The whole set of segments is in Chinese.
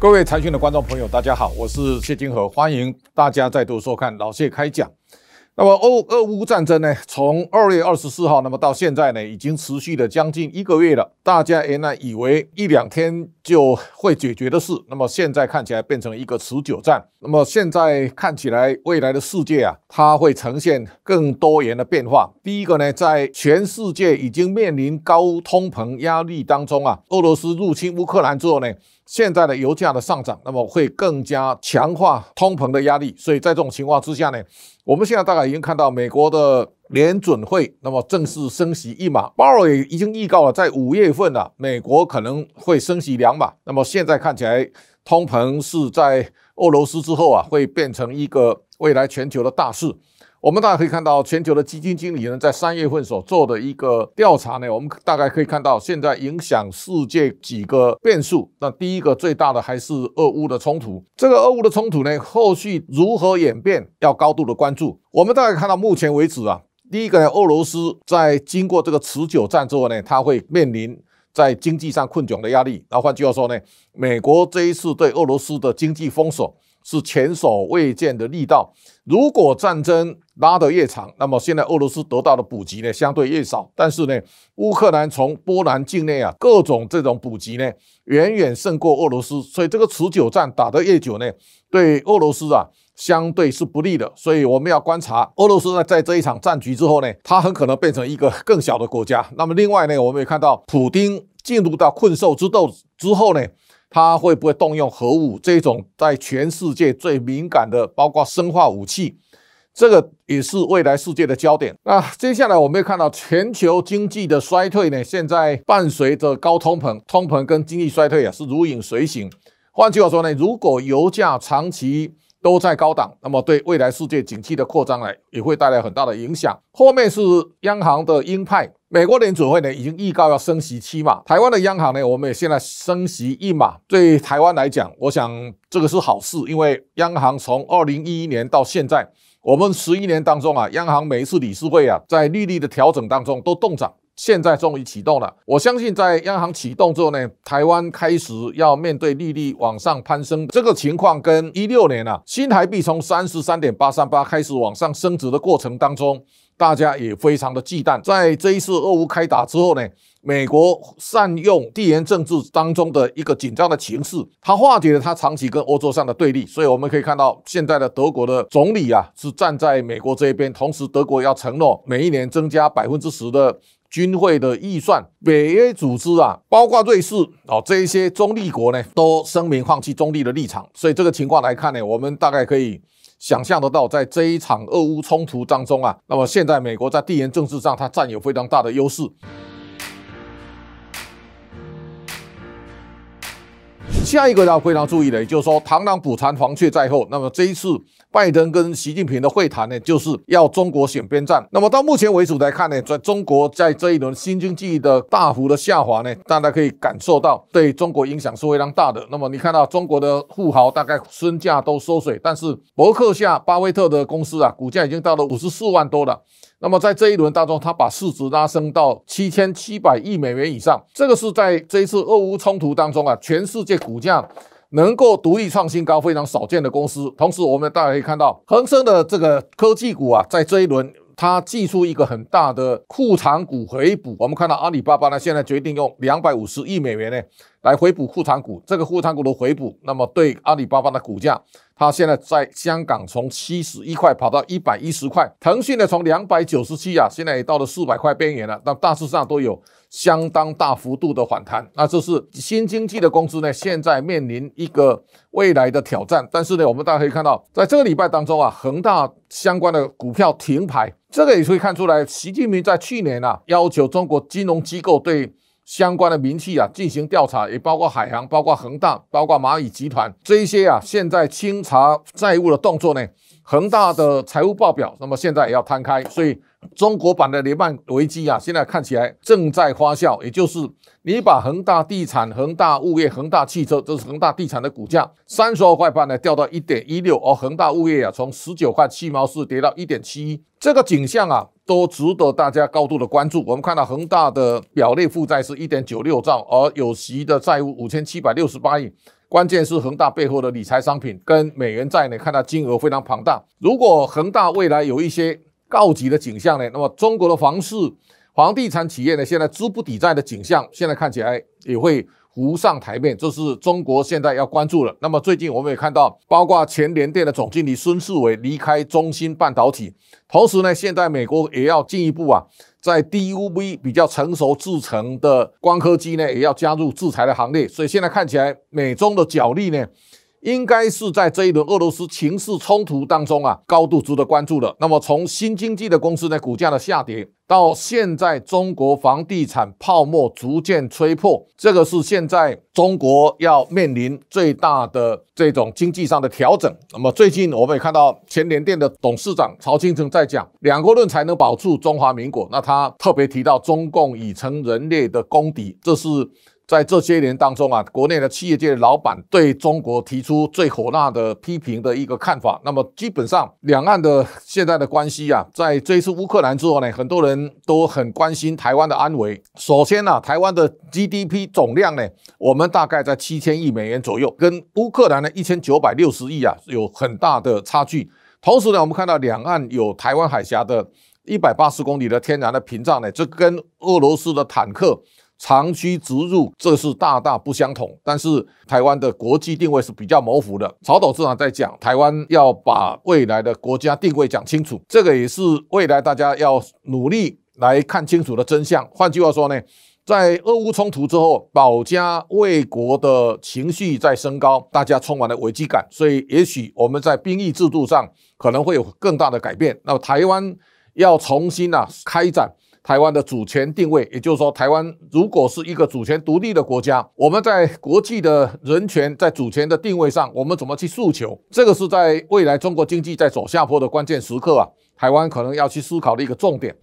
各位财讯的观众朋友，大家好，我是谢金河，欢迎大家再度收看老谢开讲。那么欧俄乌战争呢，从二月二十四号，那么到现在呢，已经持续了将近一个月了。大家原来以为一两天就会解决的事，那么现在看起来变成一个持久战。那么现在看起来，未来的世界啊，它会呈现更多元的变化。第一个呢，在全世界已经面临高通膨压力当中啊，俄罗斯入侵乌克兰之后呢。现在的油价的上涨，那么会更加强化通膨的压力。所以在这种情况之下呢，我们现在大概已经看到美国的联准会那么正式升息一码，鲍尔也已经预告了，在五月份啊，美国可能会升息两码。那么现在看起来，通膨是在俄罗斯之后啊，会变成一个未来全球的大事。我们大家可以看到，全球的基金经理呢，在三月份所做的一个调查呢，我们大概可以看到，现在影响世界几个变数。那第一个最大的还是俄乌的冲突。这个俄乌的冲突呢，后续如何演变，要高度的关注。我们大概看到目前为止啊，第一个呢，俄罗斯在经过这个持久战之后呢，它会面临在经济上困窘的压力。那换句话说呢，美国这一次对俄罗斯的经济封锁。是前所未见的力道。如果战争拉得越长，那么现在俄罗斯得到的补给呢，相对越少。但是呢，乌克兰从波兰境内啊，各种这种补给呢，远远胜过俄罗斯。所以这个持久战打得越久呢，对俄罗斯啊，相对是不利的。所以我们要观察俄罗斯呢，在这一场战局之后呢，它很可能变成一个更小的国家。那么另外呢，我们也看到普京进入到困兽之斗之后呢。他会不会动用核武？这种在全世界最敏感的，包括生化武器，这个也是未来世界的焦点。那接下来我们也看到全球经济的衰退呢？现在伴随着高通膨，通膨跟经济衰退啊是如影随形。换句话说呢，如果油价长期都在高档，那么对未来世界景气的扩张呢也会带来很大的影响。后面是央行的鹰派。美国联储会呢已经预告要升息七码，台湾的央行呢，我们也现在升息一码。对台湾来讲，我想这个是好事，因为央行从二零一一年到现在，我们十一年当中啊，央行每一次理事会啊，在利率的调整当中都动涨，现在终于启动了。我相信在央行启动之后呢，台湾开始要面对利率往上攀升这个情况，跟一六年啊，新台币从三十三点八三八开始往上升值的过程当中。大家也非常的忌惮，在这一次俄乌开打之后呢，美国善用地缘政治当中的一个紧张的情势，它化解了它长期跟欧洲上的对立，所以我们可以看到现在的德国的总理啊是站在美国这一边，同时德国要承诺每一年增加百分之十的军费的预算，北约组织啊，包括瑞士哦这一些中立国呢都声明放弃中立的立场，所以这个情况来看呢，我们大概可以。想象得到，在这一场俄乌冲突当中啊，那么现在美国在地缘政治上，它占有非常大的优势。下一个要非常注意的，也就是说，螳螂捕蝉，黄雀在后。那么这一次拜登跟习近平的会谈呢，就是要中国选边站。那么到目前为止来看呢，在中国在这一轮新经济的大幅的下滑呢，大家可以感受到对中国影响是非常大的。那么你看到中国的富豪大概身价都缩水，但是伯克夏巴菲特的公司啊，股价已经到了五十四万多了。那么在这一轮当中，他把市值拉升到七千七百亿美元以上，这个是在这一次俄乌冲突当中啊，全世界股价能够独立创新高非常少见的公司。同时，我们大家可以看到，恒生的这个科技股啊，在这一轮它祭出一个很大的库藏股回补。我们看到阿里巴巴呢，现在决定用两百五十亿美元呢。来回补护仓股，这个护仓股的回补，那么对阿里巴巴的股价，它现在在香港从七十一块跑到一百一十块，腾讯呢从两百九十七啊，现在也到了四百块边缘了，那大致上都有相当大幅度的反弹。那这是新经济的公司呢，现在面临一个未来的挑战。但是呢，我们大家可以看到，在这个礼拜当中啊，恒大相关的股票停牌，这个也可以看出来，习近平在去年啊，要求中国金融机构对。相关的名气啊，进行调查，也包括海航、包括恒大、包括蚂蚁集团这一些啊，现在清查债务的动作呢，恒大的财务报表，那么现在也要摊开，所以。中国版的雷曼危机啊，现在看起来正在发酵。也就是你把恒大地产、恒大物业、恒大汽车，这是恒大地产的股价三十二块半呢，掉到一点一六，而恒大物业啊，从十九块七毛四跌到一点七一，这个景象啊，都值得大家高度的关注。我们看到恒大的表内负债是一点九六兆，而有息的债务五千七百六十八亿。关键是恒大背后的理财商品跟美元债呢，看到金额非常庞大。如果恒大未来有一些告急的景象呢，那么中国的房市、房地产企业呢，现在资不抵债的景象，现在看起来也会。浮上台面，这是中国现在要关注了。那么最近我们也看到，包括前联电的总经理孙世伟离开中芯半导体，同时呢，现在美国也要进一步啊，在 DUV 比较成熟制成的光刻机呢，也要加入制裁的行列。所以现在看起来，美中的角力呢。应该是在这一轮俄罗斯情势冲突当中啊，高度值得关注的。那么从新经济的公司呢，股价的下跌，到现在中国房地产泡沫逐渐吹破，这个是现在中国要面临最大的这种经济上的调整。那么最近我们也看到前联电的董事长曹清成在讲，两国论才能保住中华民国。那他特别提到中共已成人类的公敌，这是。在这些年当中啊，国内的企业界老板对中国提出最火辣的批评的一个看法。那么，基本上两岸的现在的关系啊，在这一次乌克兰之后呢，很多人都很关心台湾的安危。首先呢，台湾的 GDP 总量呢，我们大概在七千亿美元左右，跟乌克兰的一千九百六十亿啊有很大的差距。同时呢，我们看到两岸有台湾海峡的一百八十公里的天然的屏障呢，这跟俄罗斯的坦克。长驱直入，这是大大不相同。但是台湾的国际定位是比较模糊的。曹董事长在讲，台湾要把未来的国家定位讲清楚，这个也是未来大家要努力来看清楚的真相。换句话说呢，在俄乌冲突之后，保家卫国的情绪在升高，大家充满了危机感，所以也许我们在兵役制度上可能会有更大的改变。那台湾要重新啊开展。台湾的主权定位，也就是说，台湾如果是一个主权独立的国家，我们在国际的人权、在主权的定位上，我们怎么去诉求？这个是在未来中国经济在走下坡的关键时刻啊，台湾可能要去思考的一个重点。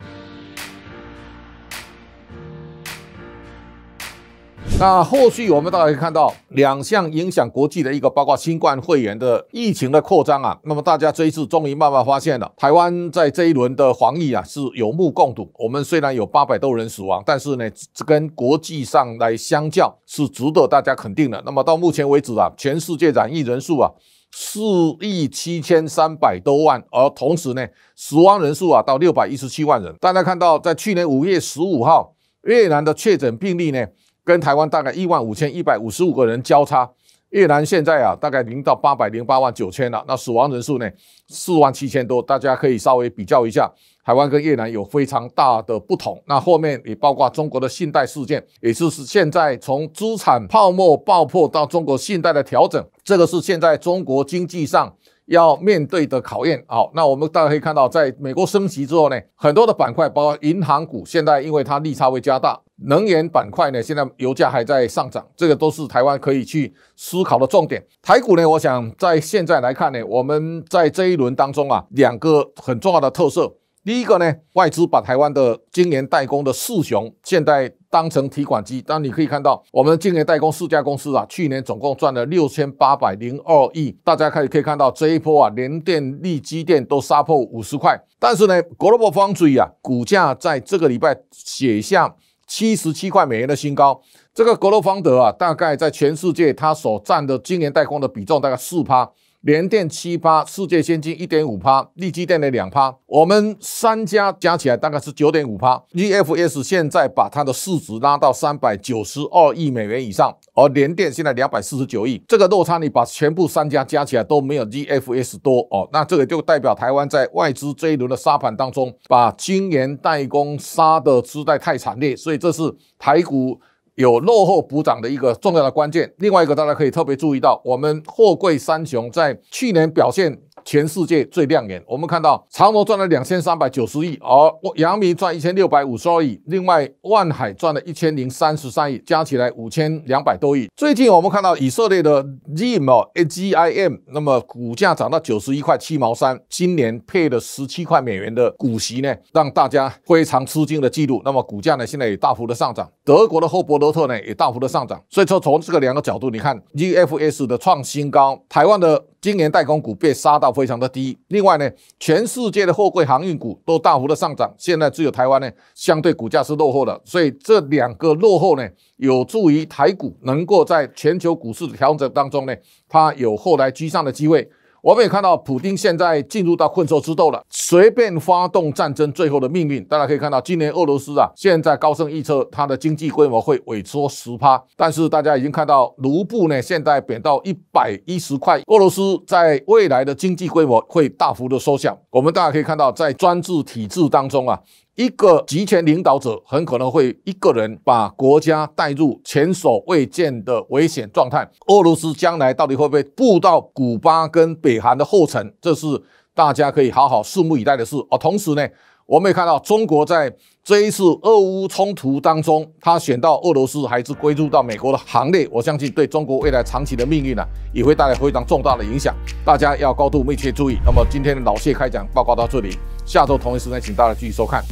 那后续我们大家可以看到两项影响国际的一个，包括新冠肺炎的疫情的扩张啊。那么大家这一次终于慢慢发现了，台湾在这一轮的防疫啊是有目共睹。我们虽然有八百多人死亡，但是呢，这跟国际上来相较是值得大家肯定的。那么到目前为止啊，全世界染疫人数啊四亿七千三百多万，而同时呢，死亡人数啊到六百一十七万人。大家看到，在去年五月十五号，越南的确诊病例呢？跟台湾大概一万五千一百五十五个人交叉，越南现在啊大概零到八百零八万九千了，那死亡人数呢四万七千多，大家可以稍微比较一下，台湾跟越南有非常大的不同。那后面也包括中国的信贷事件，也就是现在从资产泡沫爆破到中国信贷的调整，这个是现在中国经济上。要面对的考验，好，那我们大家可以看到，在美国升息之后呢，很多的板块，包括银行股，现在因为它利差会加大，能源板块呢，现在油价还在上涨，这个都是台湾可以去思考的重点。台股呢，我想在现在来看呢，我们在这一轮当中啊，两个很重要的特色。第一个呢，外资把台湾的晶圆代工的四雄现在当成提款机。当你可以看到，我们晶圆代工四家公司啊，去年总共赚了六千八百零二亿。大家可以可以看到这一波啊，连电、力基电都杀破五十块。但是呢，Global Foundry 啊，股价在这个礼拜写下七十七块美元的新高。这个格罗方德啊，大概在全世界它所占的今年代工的比重大概四趴。联电七趴，世界先进一点五趴，力基电的两趴，我们三家加起来大概是九点五趴。EFS 现在把它的市值拉到三百九十二亿美元以上，而联电现在两百四十九亿，这个落差你把全部三家加起来都没有 EFS 多哦，那这个就代表台湾在外资这一轮的沙盘当中，把晶圆代工杀的实在太惨烈，所以这是台股。有落后补涨的一个重要的关键。另外一个，大家可以特别注意到，我们货柜三雄在去年表现。全世界最亮眼。我们看到长摩赚了两千三百九十亿，而阳明赚一千六百五十二亿，另外万海赚了一千零三十三亿，加起来五千两百多亿。最近我们看到以色列的 ZIM 哦，GIM，那么股价涨到九十一块七毛三，今年配了十七块美元的股息呢，让大家非常吃惊的记录。那么股价呢，现在也大幅的上涨。德国的霍伯洛特呢也大幅的上涨。所以说从这个两个角度，你看 GFS 的创新高，台湾的今年代工股被杀到非常的低。另外呢，全世界的货柜航运股都大幅的上涨，现在只有台湾呢相对股价是落后的。所以这两个落后呢，有助于台股能够在全球股市的调整当中呢，它有后来居上的机会。我们也看到，普京现在进入到困兽之斗了，随便发动战争，最后的命运，大家可以看到，今年俄罗斯啊，现在高盛预测它的经济规模会萎缩十趴，但是大家已经看到卢布呢，现在贬到一百一十块，俄罗斯在未来的经济规模会大幅的缩小。我们大家可以看到，在专制体制当中啊。一个集权领导者很可能会一个人把国家带入前所未见的危险状态。俄罗斯将来到底会不会步到古巴跟北韩的后尘？这是大家可以好好拭目以待的事。哦，同时呢，我们也看到中国在这一次俄乌冲突当中，他选到俄罗斯还是归入到美国的行列？我相信对中国未来长期的命运呢，也会带来非常重大的影响。大家要高度密切注意。那么今天的老谢开讲报告到这里，下周同一时间请大家继续收看。